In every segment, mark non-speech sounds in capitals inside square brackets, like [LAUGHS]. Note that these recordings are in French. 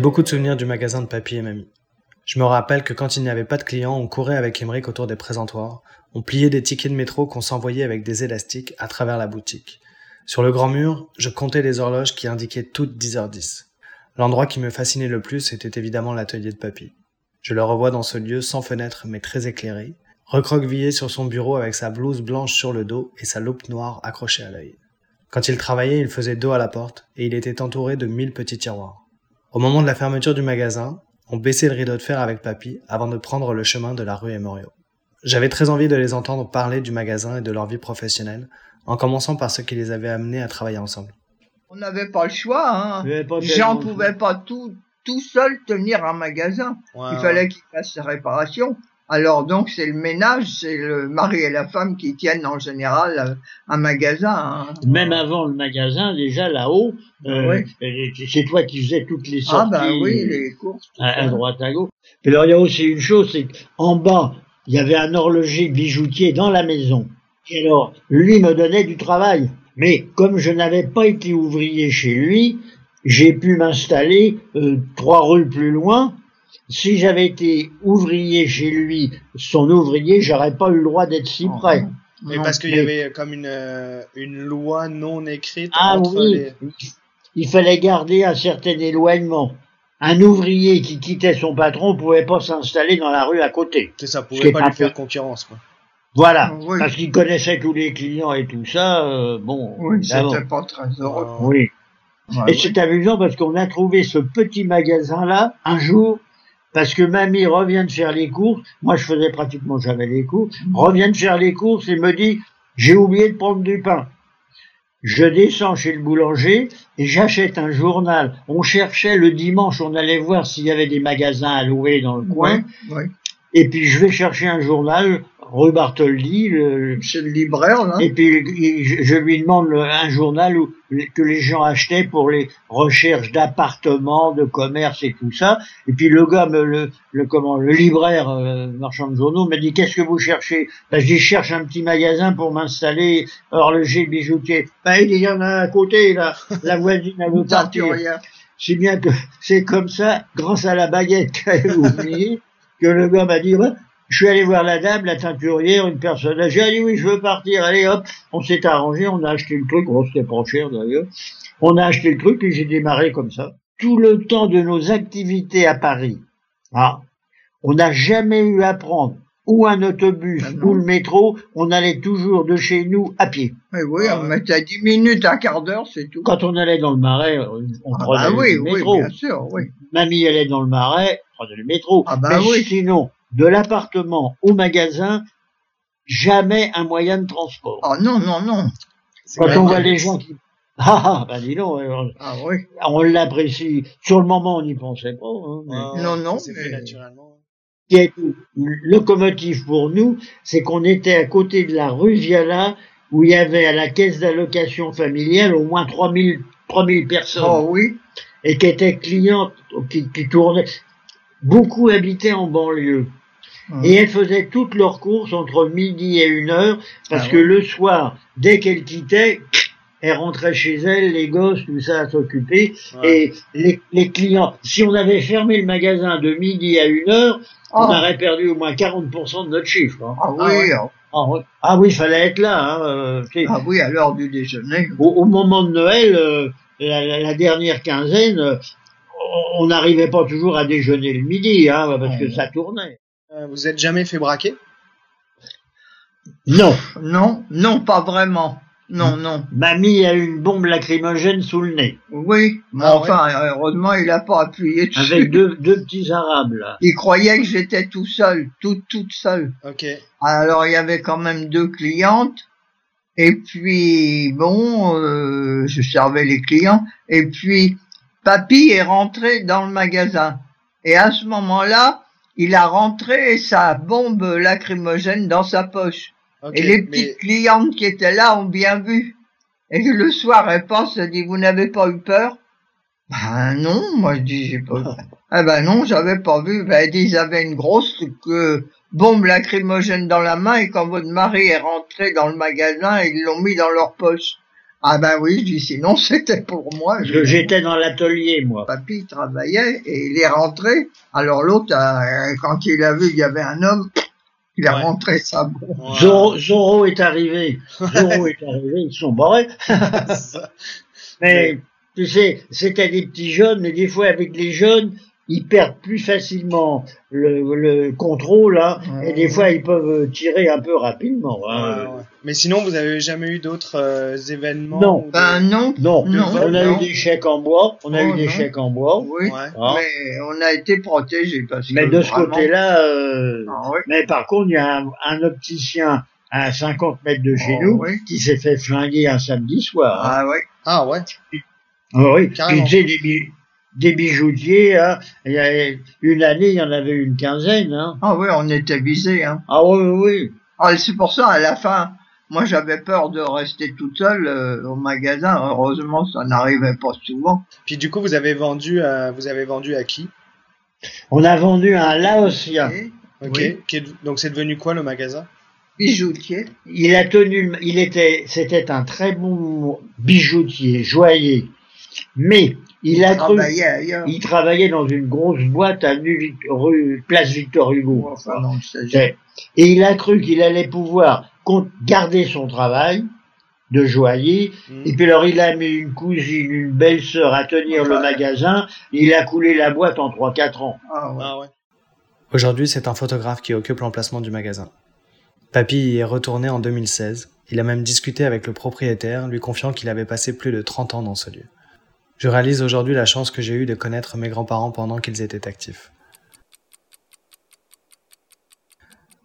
J'ai beaucoup de souvenirs du magasin de papy et mamie. Je me rappelle que quand il n'y avait pas de clients, on courait avec Emmerich autour des présentoirs, on pliait des tickets de métro qu'on s'envoyait avec des élastiques à travers la boutique. Sur le grand mur, je comptais les horloges qui indiquaient toutes 10h10. L'endroit qui me fascinait le plus était évidemment l'atelier de papy. Je le revois dans ce lieu sans fenêtre mais très éclairé, recroquevillé sur son bureau avec sa blouse blanche sur le dos et sa loupe noire accrochée à l'œil. Quand il travaillait, il faisait dos à la porte et il était entouré de mille petits tiroirs. Au moment de la fermeture du magasin, on baissait le rideau de fer avec papy avant de prendre le chemin de la rue Emorio. J'avais très envie de les entendre parler du magasin et de leur vie professionnelle, en commençant par ce qui les avait amenés à travailler ensemble. On n'avait pas le choix, hein. Pas tellement- pouvait pas tout, tout seul tenir un magasin. Il fallait qu'il fasse ses réparations. Alors donc c'est le ménage, c'est le mari et la femme qui tiennent en général euh, un magasin. hein. Même avant le magasin, déjà là-haut, euh, Oui. euh, c'est toi qui faisais toutes les Ah sorties ben oui, les courses. à, droite, à gauche. Et alors il y a aussi une chose, c'est qu'en bas, il y avait un horloger bijoutier dans la maison. Et alors, lui me donnait du travail. Mais comme je n'avais pas été ouvrier chez lui, j'ai pu m'installer euh, trois rues plus loin. Si j'avais été ouvrier chez lui, son ouvrier, j'aurais pas eu le droit d'être si près. Mais Non, parce qu'il y avait comme une, euh, une loi non écrite Ah entre oui, les... il fallait garder un certain éloignement. Un ouvrier qui quittait son patron pouvait pas s'installer dans la rue à côté. C'est ça, pouvait pas lui faire concurrence, quoi. Voilà, Oui. parce qu'il connaissait tous les clients et tout ça. euh, bon, Oui, c'était pas très heureux. Euh, oui. Ouais, Et c'est amusant parce qu'on a trouvé ce petit magasin-là un jour parce que mamie revient de faire les courses. Moi, je faisais pratiquement jamais les courses. Revient de faire les courses et me dit j'ai oublié de prendre du pain. Je descends chez le boulanger et j'achète un journal. On cherchait le dimanche, on allait voir s'il y avait des magasins à louer dans le coin. ouais, ouais. Et puis je vais chercher un journal, rue Bartholdi, le, C'est le libraire, là. et puis il- je je lui demande le- un journal où, que les gens achetaient pour les recherches d'appartements, de commerce et tout ça. Et puis le gars, me, le, le comment, le libraire euh, marchand de journaux m'a dit qu'est-ce que vous cherchez? Ben, Je dis je cherche un petit magasin pour m'installer horloger bijoutier. Ben, il dit il y en a à côté là, la voisine a [LAUGHS] veut partir. Si bien que c'est comme ça, grâce à la baguette qu'elle oubliée, que le gars m'a dit, Ouais, je suis allé voir la dame, la teinturière, une personne âgée, elle dit oui, je veux partir, allez hop, on s'est arrangé, on a acheté le truc, bon, c'était pas cher d'ailleurs, on a acheté le truc et j'ai démarré comme ça. Tout le temps de nos activités à Paris, ah, on n'a jamais eu à prendre ou un autobus Ah non. ou le métro, on allait toujours de chez nous à pied. Mais oui, Ah on mettait 10 minutes, un quart d'heure, c'est tout. Quand on allait dans le marais, on Ah prenait bah oui, le oui, métro. bien sûr, oui. Mamie allait dans le marais, prenait le métro. Ah bah Mais oui. sinon, de l'appartement au magasin, jamais un moyen de transport. Ah non, non, non. C'est Quand on voit les gens qui... [LAUGHS] Ah, ah, bah dis donc, alors, Ah oui. on l'apprécie. Sur le moment, on n'y pensait pas. hein, mais- Ouais, Non, non, s'est mais- fait naturellement. Ce qui est locomotive pour nous, c'est qu'on était à côté de la rue Viala, où il y avait à la caisse d'allocation familiale au moins 3000, 3000 personnes. Oh oui. et qui étaient clientes, qui, qui tournaient. Beaucoup habitaient en banlieue. Et elles faisaient toutes leurs courses entre midi et une heure, parce Ah que ouais. le soir, dès qu'elles quittaient, elles rentraient chez elles, les gosses, tout ça à s'occuper, Ouais. et les, les clients, si on avait fermé le magasin de midi à une heure, on Ah. aurait perdu au moins 40% de notre chiffre. hein. Ah oui, ouais. ah, Ah, ouais. Ah oui, il fallait être là. Hein, euh, ah oui, à l'heure du déjeuner. au, au moment de Noël, euh, la, la- la dernière quinzaine, euh, on on n'arrivait pas toujours à déjeuner le midi, hein, parce que ça tournait. Euh, Vous êtes jamais fait braquer? Non, Non, non, pas vraiment. Non, non. mamie a eu une bombe lacrymogène sous le nez, Oui, mais Ah enfin, heureusement, il a pas appuyé dessus. avec deux, deux petits arabes là. Il croyait que j'étais tout seul, toute, toute seule. Ok. Alors, il y avait quand même deux clientes. Et puis, bon, euh, je servais les clients. Et puis, papy est rentré dans le magasin. Et à ce moment-là, il a rentré sa bombe lacrymogène dans sa poche. Et les mais- petites clientes qui étaient là ont bien vu. Et le soir, elle pense, elle dit, vous n'avez pas eu peur? Ben non, moi je dis, j'ai pas eu peur. [LAUGHS] Ah ben non, j'avais pas vu. Ben elle dit, ils avaient une grosse euh, bombe lacrymogène dans la main et quand votre mari est rentré dans le magasin, ils l'ont mis dans leur poche. Ah ben oui, je dis sinon [LAUGHS] c'était pour moi. J'étais dans l'atelier, moi. Papy travaillait et il est rentré. Alors l'autre, euh, quand il a vu qu'il y avait un homme, [SNIFFS] il a Ouais. rentré sa bombe. [LAUGHS] Zorro est arrivé. Zorro [LAUGHS] est arrivé, ils sont barrés. Mais, tu sais, c'était des petits jeunes, mais des fois, avec les jeunes, ils perdent plus facilement le, le contrôle, hein, et des fois, ils peuvent tirer un peu rapidement. hein. Ouais, ouais. Mais sinon, vous avez jamais eu d'autres euh, événements Non. des- Ben non. Non, Non, on a non. eu des chèques en bois, on a Oh, eu des non. chèques en bois, Oui. Ouais. hein. Mais on a été protégés parce que mais de ce vraiment- côté-là, euh, Ah, oui. mais par contre, il y a un, un opticien à 50 mètres de chez Oh, nous oui. qui s'est fait flinguer un samedi soir. hein. Ah oui. Ah ouais. Ah oui, tu sais, des, des bijoutiers, hein, il y a une année, il y en avait une quinzaine. Hein. Ah oui, on était visés. Hein. Ah oui, oui. Ah, c'est pour ça, à la fin, moi j'avais peur de rester toute seule euh, au magasin. Heureusement, ça n'arrivait pas souvent. Puis du coup, vous avez vendu, à, vous avez vendu à qui? On a vendu un Laotien. Et Ok. Oui. Qui est- donc c'est devenu quoi le magasin? Bijoutier. Il a tenu, il était, c'était un très bon bijoutier, joaillier. Mais il a cru, travaillait il travaillait dans une grosse boîte à rue Place Victor Hugo. Enfin, non, Et il a cru qu'il allait pouvoir garder son travail de joaillier. Hmm. Et puis alors il a mis une cousine, une belle-sœur à tenir le magasin. Il a coulé la boîte en 3-4 ans. Ah, ouais. Ah ouais. Aujourd'hui, c'est un photographe qui occupe l'emplacement du magasin. Papy y est retourné en 2016. Il a même discuté avec le propriétaire, lui confiant qu'il avait passé plus de 30 ans dans ce lieu. Je réalise aujourd'hui la chance que j'ai eue de connaître mes grands-parents pendant qu'ils étaient actifs.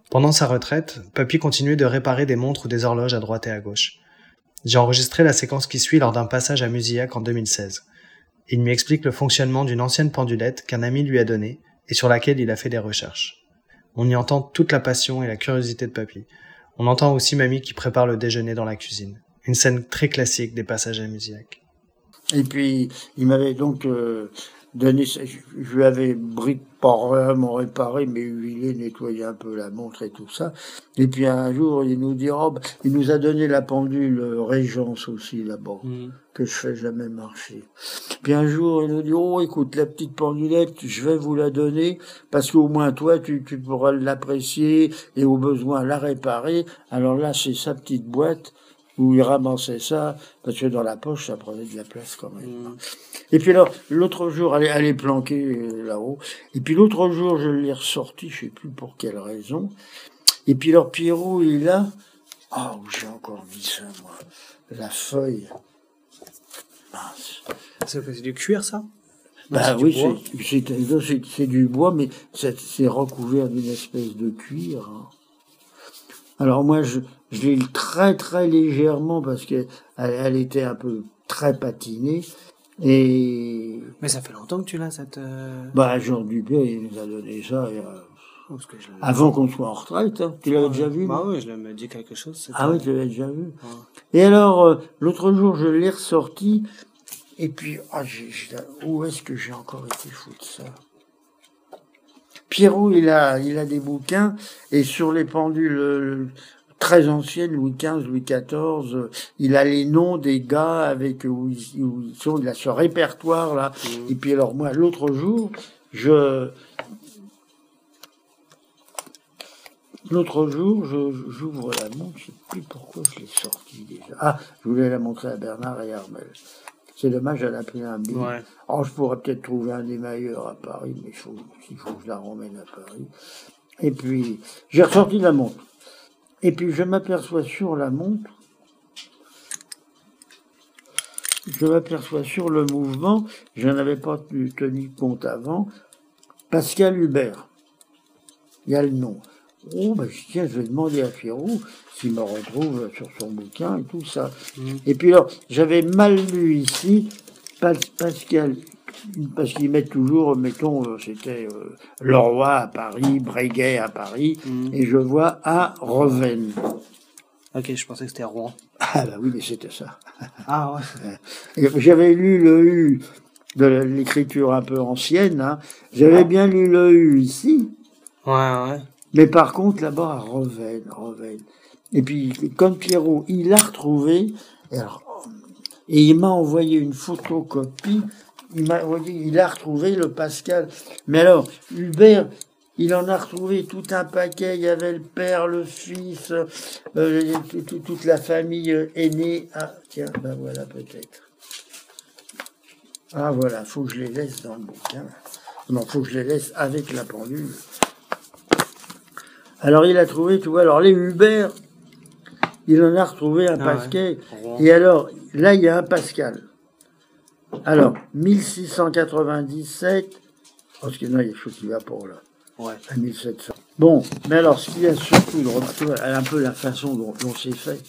Pendant sa retraite, Papy continuait de réparer des montres ou des horloges à droite et à gauche. J'ai enregistré la séquence qui suit lors d'un passage à Musillac en 2016. Il m'y explique le fonctionnement d'une ancienne pendulette qu'un ami lui a donnée et sur laquelle il a fait des recherches. On y entend toute la passion et la curiosité de Papy. On entend aussi Mamie qui prépare le déjeuner dans la cuisine. Une scène très classique des passages à Musillac. Et puis, il m'avait donc euh, donné, je lui avais brique par vraiment réparé, mais huilé, nettoyé un peu la montre et tout ça. Et puis un jour, il nous dit, oh, bah, il nous a donné la pendule euh, Régence aussi là-bas, que je fais jamais marcher. Puis un jour, il nous dit, oh, écoute, la petite pendulette, je vais vous la donner, parce qu'au moins toi, tu, tu pourras l'apprécier et au besoin la réparer. Alors là, c'est sa petite boîte où il ramassait ça, parce que dans la poche, ça prenait de la place quand même. Et puis alors, l'autre jour, elle est, elle est planquée euh, là-haut. Et puis l'autre jour, je l'ai ressorti, je sais plus pour quelle raison. Et puis alors, Pierrot, il est là. Ah, où j'ai encore mis ça, moi. La feuille. Mince. C'est du cuir, ça? Bah oui, c'est- du bois, mais c'est c'est recouvert d'une espèce de cuir. hein. Alors moi, je, je l'ai très très légèrement parce que elle, elle était un peu très patinée. Et Mais ça fait longtemps que tu l'as, cette... euh, bah Jean Dubé, il nous a donné ça euh, Parce que je l'ai- avant qu'on soit en retraite. hein. Tu l'avais déjà vu Bah oui, je me dis quelque chose. Ah oui, tu l'avais déjà vu. Et alors, euh, l'autre jour, je l'ai ressorti. Et puis, ah, j'ai- où est-ce que j'ai encore été foutre ça? Pierrot, il a, il a des bouquins. Et sur les pendules euh, très anciennes, Louis XV, Louis XIV, euh, il a les noms des gars avec où ils, où ils sont. Il a ce répertoire-là. Et puis, alors, moi, l'autre jour, je... L'autre jour, je- j'ouvre la montre, je sais plus pourquoi je l'ai sortie déjà. Ah, je voulais la montrer à Bernard et Armel. C'est dommage, elle a pris un billet. Ouais. Oh, je pourrais peut-être trouver un émailleur à Paris, mais il faut, il faut que je la ramène à Paris. Et puis, j'ai ressorti la montre. Et puis, je m'aperçois sur la montre, je m'aperçois sur le mouvement, je n'en avais pas tenu- tenu compte avant, Pascal Hubert. Il y a le nom. Oh, ben, tiens, je vais demander à Pierrot s'il me retrouve sur son bouquin et tout ça. Et puis alors, j'avais mal lu ici, Pas- Pascal, parce qu'ils mettent toujours, mettons, euh, c'était euh, Leroy à Paris, Breguet à Paris, et je vois à Reven. Ok, je pensais que c'était Rouen. Ah bah oui, mais c'était ça. [LAUGHS] Ah ouais. J'avais lu le U de l'écriture un peu ancienne, hein. j'avais bien lu le U ici, Ouais, ouais. Mais par contre, là-bas, à Reven, Reven. Et puis, comme Pierrot, il l'a retrouvé. Et alors, et il m'a envoyé une photocopie. Il m'a envoyé, il a retrouvé le Pascal. Mais alors, Hubert, il en a retrouvé tout un paquet. Il y avait le père, le fils, euh, tout- tout- toute la famille euh, aînée. Ah, tiens, ben voilà peut-être. Ah voilà, faut que je les laisse dans le bouquin. Non, faut que je les laisse avec la pendule. Alors il a trouvé, tu vois, alors les Hubert, il en a retrouvé un Ah ouais. paquet. Rond. Et alors, là, il y a un Pascal. Alors, 1697, parce que non, il y a quelque chose qui va pour là, Ouais. à 1700. Bon, mais alors, ce qu'il y a surtout de remarquable, un peu la façon dont, dont c'est fait,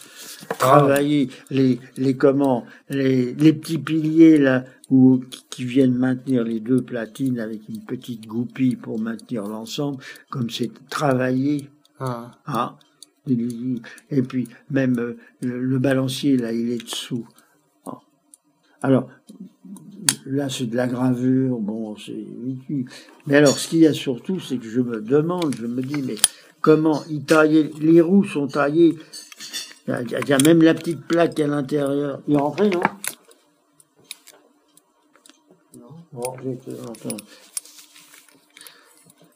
travailler les, les comment, les, les petits piliers là, où, qui- viennent maintenir les deux platines avec une petite goupille pour maintenir l'ensemble, comme c'est travaillé, Ah, ah, il- et puis même euh, le, le balancier là, il est dessous. Alors là, c'est de la gravure, bon, c'est. Mais alors, ce qu'il y a surtout, c'est que je me demande, je me dis, mais comment ils taillaient Les roues sont taillées. Il y a, il y a même la petite plaque à l'intérieur. Il est rentré, non? Non. attends.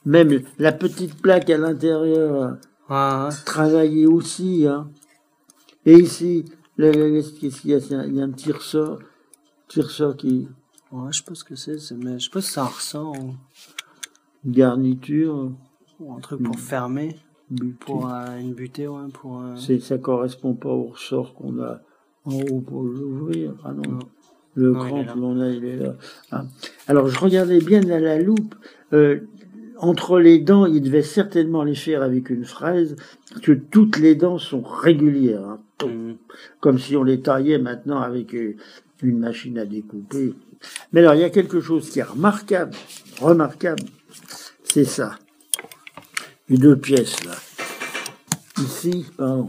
Même la petite plaque à l'intérieur ah, travailler aussi. Hein. Et ici, qu'est-ce qu'il y a? Il y a un petit ressort, ressort qui ouais, je sais pas ce que c'est, mais je sais pas si un ressort ou, une garniture. ou un truc pour fermer, butée. pour euh, une butée, ouais, pour. euh, C'est, ça correspond pas au ressort qu'on a en haut pour l'ouvrir. Ah non. Non. Le Non, cran que l'on a, il est là. Ah. Alors, je regardais bien à la loupe. euh, entre les dents, il devait certainement les faire avec une fraise, parce que toutes les dents sont régulières. hein. hum, comme si on les taillait maintenant avec une machine à découper. Mais alors, il y a quelque chose qui est remarquable, remarquable, c'est ça. Les deux pièces, là. Ici, pardon.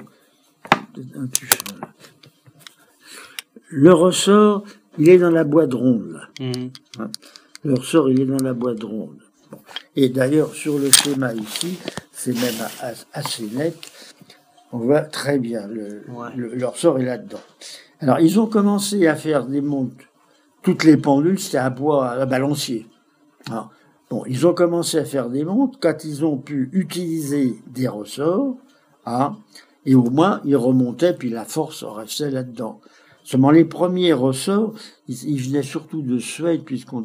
Le ressort, il est dans la boîte ronde, là. hum. Le ressort, il est dans la boîte ronde. Bon. Et d'ailleurs, sur le schéma ici, c'est même assez net. On voit très bien, le, Ouais. le, le ressort est là-dedans. Alors, ils ont commencé à faire des montres. Toutes les pendules, c'était à bois, à balancier. Bon, ils ont commencé à faire des montres quand ils ont pu utiliser des ressorts, hein, et au moins, ils remontaient, puis la force restait là-dedans. Seulement les premiers ressorts, ils, venaient surtout de Suède, puisqu'on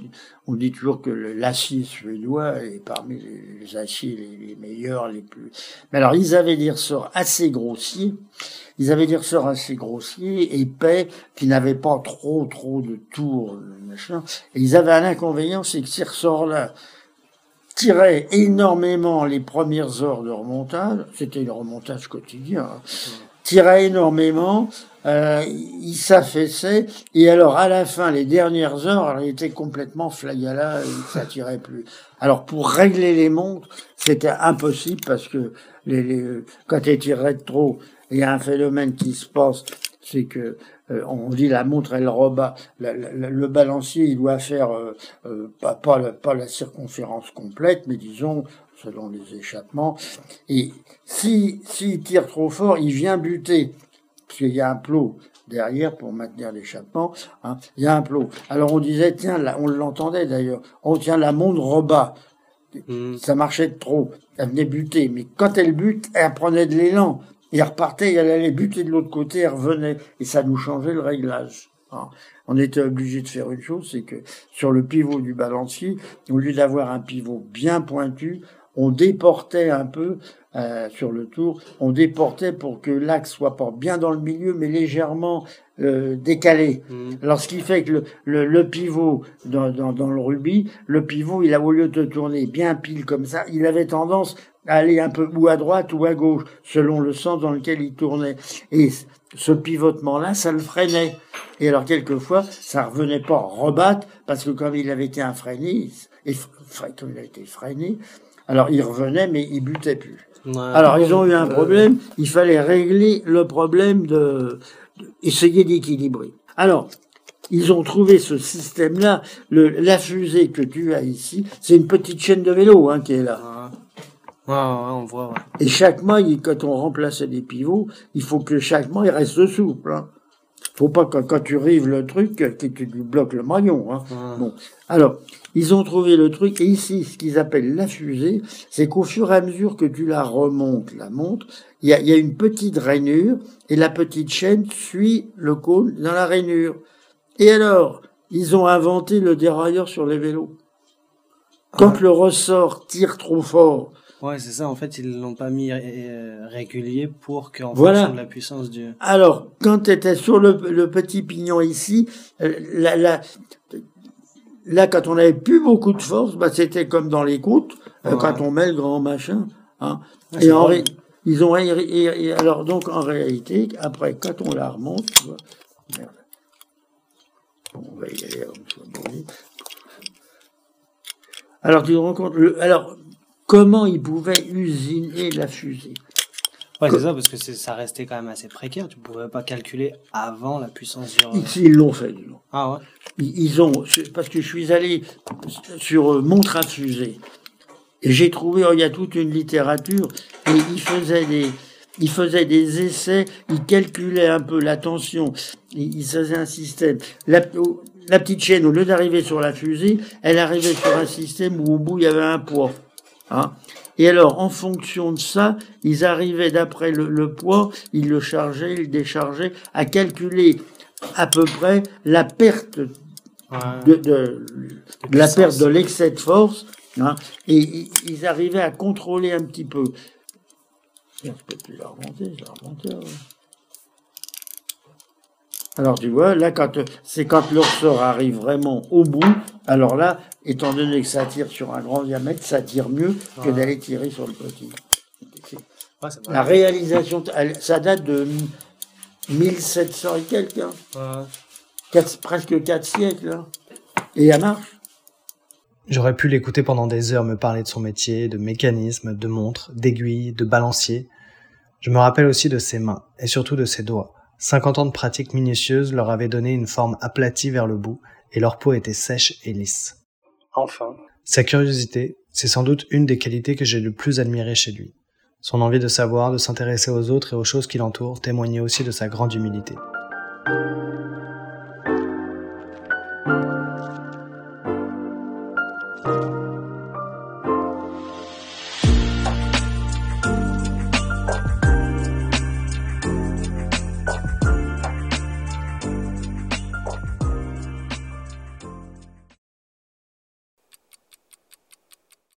dit, toujours que l'acier suédois est parmi les, aciers les, meilleurs, les plus. Mais alors ils avaient des ressorts assez grossiers, ils avaient des ressorts assez grossiers, épais, qui n'avaient pas trop trop de tours, machin. Et ils avaient un inconvénient, c'est que ces ressorts-là tiraient énormément les premières heures de remontage. C'était le remontage quotidien. Tirait énormément, euh, il s'affaissait, et alors à la fin, les dernières heures, alors, il était complètement flagala, et ça tirait plus. Alors pour régler les montres, c'était impossible parce que les, les, quand tiraient de trop, il y a un phénomène qui se passe, c'est que euh, on dit la montre elle rebat, la- le balancier il doit faire euh, euh, pas, pas, la, pas la circonférence complète, mais disons selon les échappements, et si s'il tire trop fort, il vient buter, parce qu'il y a un plot derrière pour maintenir l'échappement. Hein, il y a un plot. Alors on disait tiens, là, on l'entendait d'ailleurs. On tient la montre rebat. Hum. Ça marchait de trop. Elle venait buter, mais quand elle bute, elle prenait de l'élan. Et elle repartait, et elle allait buter de l'autre côté, elle revenait. Et ça nous changeait le réglage. Hein. On était obligé de faire une chose, c'est que sur le pivot du balancier, au lieu d'avoir un pivot bien pointu, on déportait un peu euh, sur le tour, on déportait pour que l'axe soit pas bien dans le milieu, mais légèrement euh, décalé. Hum. Alors, ce qui fait que le, le, le pivot dans, dans, dans le rubis, le pivot, il a au lieu de tourner bien pile comme ça, il avait tendance à aller un peu ou à droite ou à gauche, selon le sens dans lequel il tournait. Et ce pivotement-là, ça le freinait. Et alors, quelquefois, ça revenait pas rebattre, parce que comme il avait été infreiné, et fre- comme il a été freiné, alors il revenait, mais il butait plus. Ouais. Alors, ils ont eu un Euh, problème. Il fallait régler le problème de, de- essayer d'équilibrer. Alors, ils ont trouvé ce système-là. La fusée que tu as ici, c'est une petite chaîne de vélo hein, qui est là. Ouais, ouais, ouais, on voit, ouais. Et chaque mois, il- quand on remplaçait des pivots, il faut que chaque mois, il reste souple. Hein. Faut pas que quand tu rives le truc, que tu bloques le maillon. Hein. Ah. Bon, alors, ils ont trouvé le truc, et ici, ce qu'ils appellent la fusée, c'est qu'au fur et à mesure que tu la remontes, la montres, il y a, il y a une petite rainure, et la petite chaîne suit le cône dans la rainure. Et alors, ils ont inventé le dérailleur sur les vélos. Quand Ah. le ressort tire trop fort, Ouais, c'est ça. En fait, ils l'ont pas mis euh, régulier pour qu'en Voilà. fonction de la puissance du. Alors, quand tu étais sur le, le petit pignon ici, euh, là, quand on avait plus beaucoup de force, bah, c'était comme dans les côtes, euh, quand on met le grand machin. Hein. Et en ré- ils ont et- et- et alors donc en réalité, après quand on la remonte, tu vois, merde. Bon, on va y aller. Alors tu te rends compte, le- alors comment ils pouvaient usiner la fusée? Ouais, c'est ça, parce que ça restait quand même assez précaire. Tu pouvais pas calculer avant la puissance du. Ils l'ont fait. dis donc. Ah ouais? Ils ils ont, parce que je suis allé sur euh, montre à fusée et j'ai trouvé, oh, il y a toute une littérature et ils faisaient des, ils faisaient des essais, ils calculaient un peu la tension, ils, ils faisaient un système. La, la petite chaîne, au lieu d'arriver sur la fusée, elle arrivait sur un système où au bout il y avait un poids. Hein. Et alors, en fonction de ça, ils arrivaient d'après le, le poids, ils le chargeaient, ils le déchargeaient, à calculer à peu près la perte de, de, de la perte de l'excès de force, hein, et ils arrivaient à contrôler un petit peu. Je peux plus la remonter, je la remonter. ouais. Alors tu vois, là, quand c'est quand le ressort arrive vraiment au bout, alors là, étant donné que ça tire sur un grand diamètre, ça tire mieux que d'aller tirer sur le petit. Ouais, La réalisation, elle- ça date de 1700 et quelques, hein. Ouais. Quatre- presque 4 siècles. hein. Et elle marche. J'aurais pu l'écouter pendant des heures me parler de son métier, de mécanisme, de montres, d'aiguilles, de balancier. Je me rappelle aussi de ses mains, et surtout de ses doigts. 50 ans de pratique minutieuse leur avaient donné une forme aplatie vers le bout, et leur peau était sèche et lisse. Enfin. Sa curiosité, c'est sans doute une des qualités que j'ai le plus admirées chez lui. Son envie de savoir, de s'intéresser aux autres et aux choses qui l'entourent témoignait aussi de sa grande humilité.